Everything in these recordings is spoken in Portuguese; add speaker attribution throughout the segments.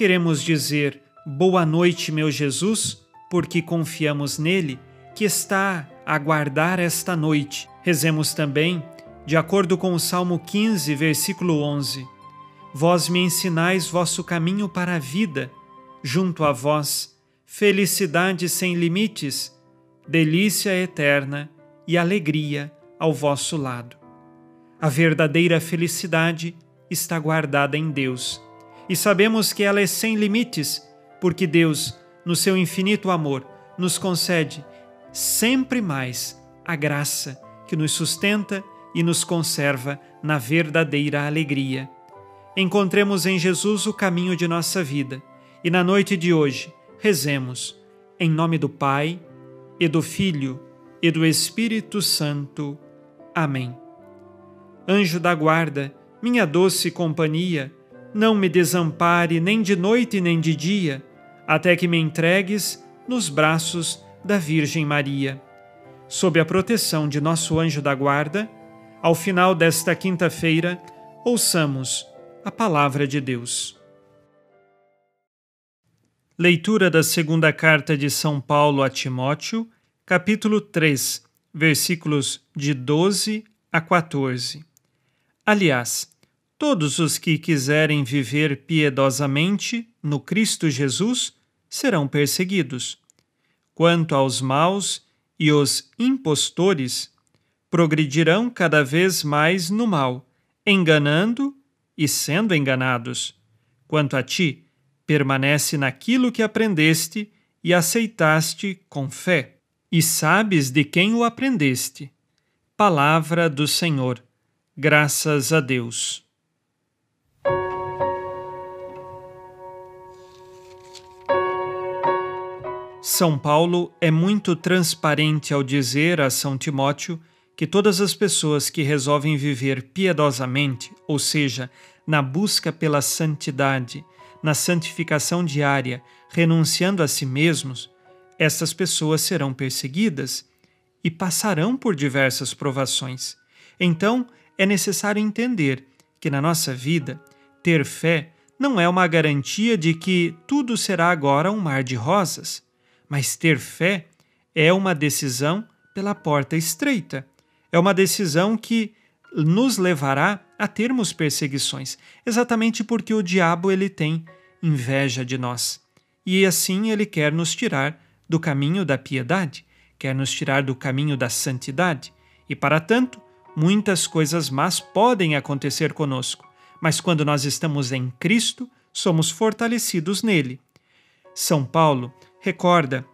Speaker 1: queremos dizer boa noite, meu Jesus, porque confiamos nele que está a guardar esta noite. Rezemos também, de acordo com o Salmo 15, versículo 11: Vós me ensinais vosso caminho para a vida, junto a vós, felicidade sem limites, delícia eterna e alegria ao vosso lado. A verdadeira felicidade está guardada em Deus. E sabemos que ela é sem limites, porque Deus, no seu infinito amor, nos concede sempre mais a graça que nos sustenta e nos conserva na verdadeira alegria. Encontremos em Jesus o caminho de nossa vida e na noite de hoje rezemos em nome do Pai e do Filho e do Espírito Santo. Amém. Anjo da guarda, minha doce companhia, não me desampare nem de noite nem de dia, até que me entregues nos braços da Virgem Maria. Sob a proteção de nosso anjo da guarda, ao final desta quinta-feira, ouçamos a palavra de Deus. Leitura da segunda carta de São Paulo a Timóteo, capítulo 3, versículos de 12 a 14. Aliás, todos os que quiserem viver piedosamente no Cristo Jesus serão perseguidos. Quanto aos maus e os impostores, progredirão cada vez mais no mal, enganando e sendo enganados. Quanto a ti, permanece naquilo que aprendeste e aceitaste com fé, e sabes de quem o aprendeste. Palavra do Senhor. Graças a Deus. São Paulo é muito transparente ao dizer a São Timóteo que todas as pessoas que resolvem viver piedosamente, ou seja, na busca pela santidade, na santificação diária, renunciando a si mesmos, essas pessoas serão perseguidas e passarão por diversas provações. Então, é necessário entender que na nossa vida, ter fé não é uma garantia de que tudo será agora um mar de rosas, mas ter fé é uma decisão pela porta estreita é uma decisão que nos levará a termos perseguições, exatamente porque o diabo ele tem inveja de nós. E assim ele quer nos tirar do caminho da piedade, quer nos tirar do caminho da santidade. E para tanto, muitas coisas más podem acontecer conosco, mas quando nós estamos em Cristo, somos fortalecidos nele. São Paulo recorda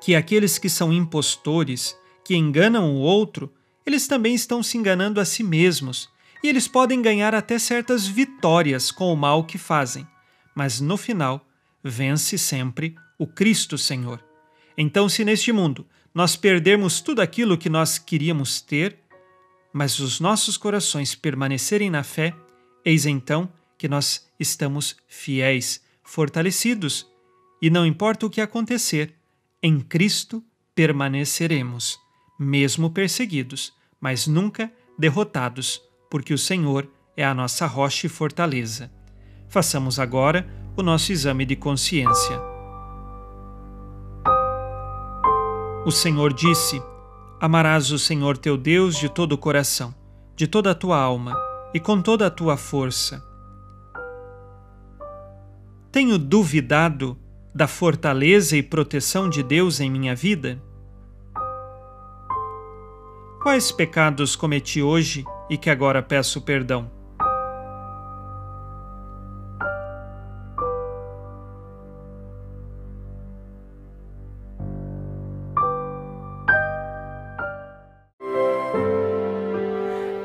Speaker 1: que aqueles que são impostores, que enganam o outro, eles também estão se enganando a si mesmos e eles podem ganhar até certas vitórias com o mal que fazem, mas no final vence sempre o Cristo Senhor. Então, se neste mundo nós perdermos tudo aquilo que nós queríamos ter, mas os nossos corações permanecerem na fé, eis então que nós estamos fiéis, fortalecidos, e não importa o que acontecer, em Cristo permaneceremos mesmo perseguidos, mas nunca derrotados, porque o Senhor é a nossa rocha e fortaleza. Façamos agora o nosso exame de consciência. O Senhor disse: Amarás o Senhor teu Deus de todo o coração, de toda a tua alma e com toda a tua força. Tenho duvidado da fortaleza e proteção de Deus em minha vida? Quais pecados cometi hoje e que agora peço perdão?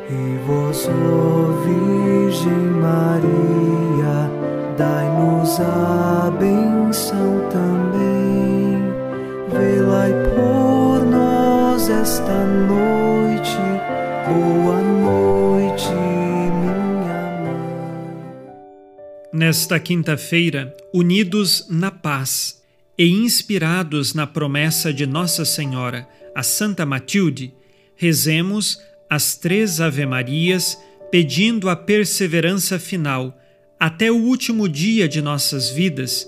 Speaker 2: E vós, Virgem Maria, dai-nos bênção também. Velai por nós esta noite. Boa noite, minha mãe.
Speaker 1: Nesta quinta-feira, unidos na paz e inspirados na promessa de Nossa Senhora, a Santa Matilde, rezemos as três Ave-Marias pedindo a perseverança final até o último dia de nossas vidas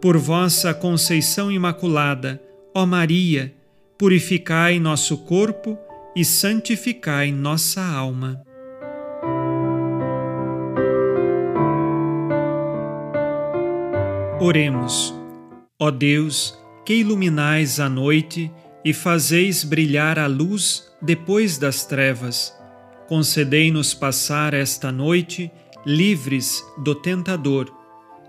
Speaker 1: Por vossa conceição imaculada, ó Maria, purificai nosso corpo e santificai nossa alma. Oremos. Ó Deus, que iluminais a noite e fazeis brilhar a luz depois das trevas, concedei-nos passar esta noite livres do tentador,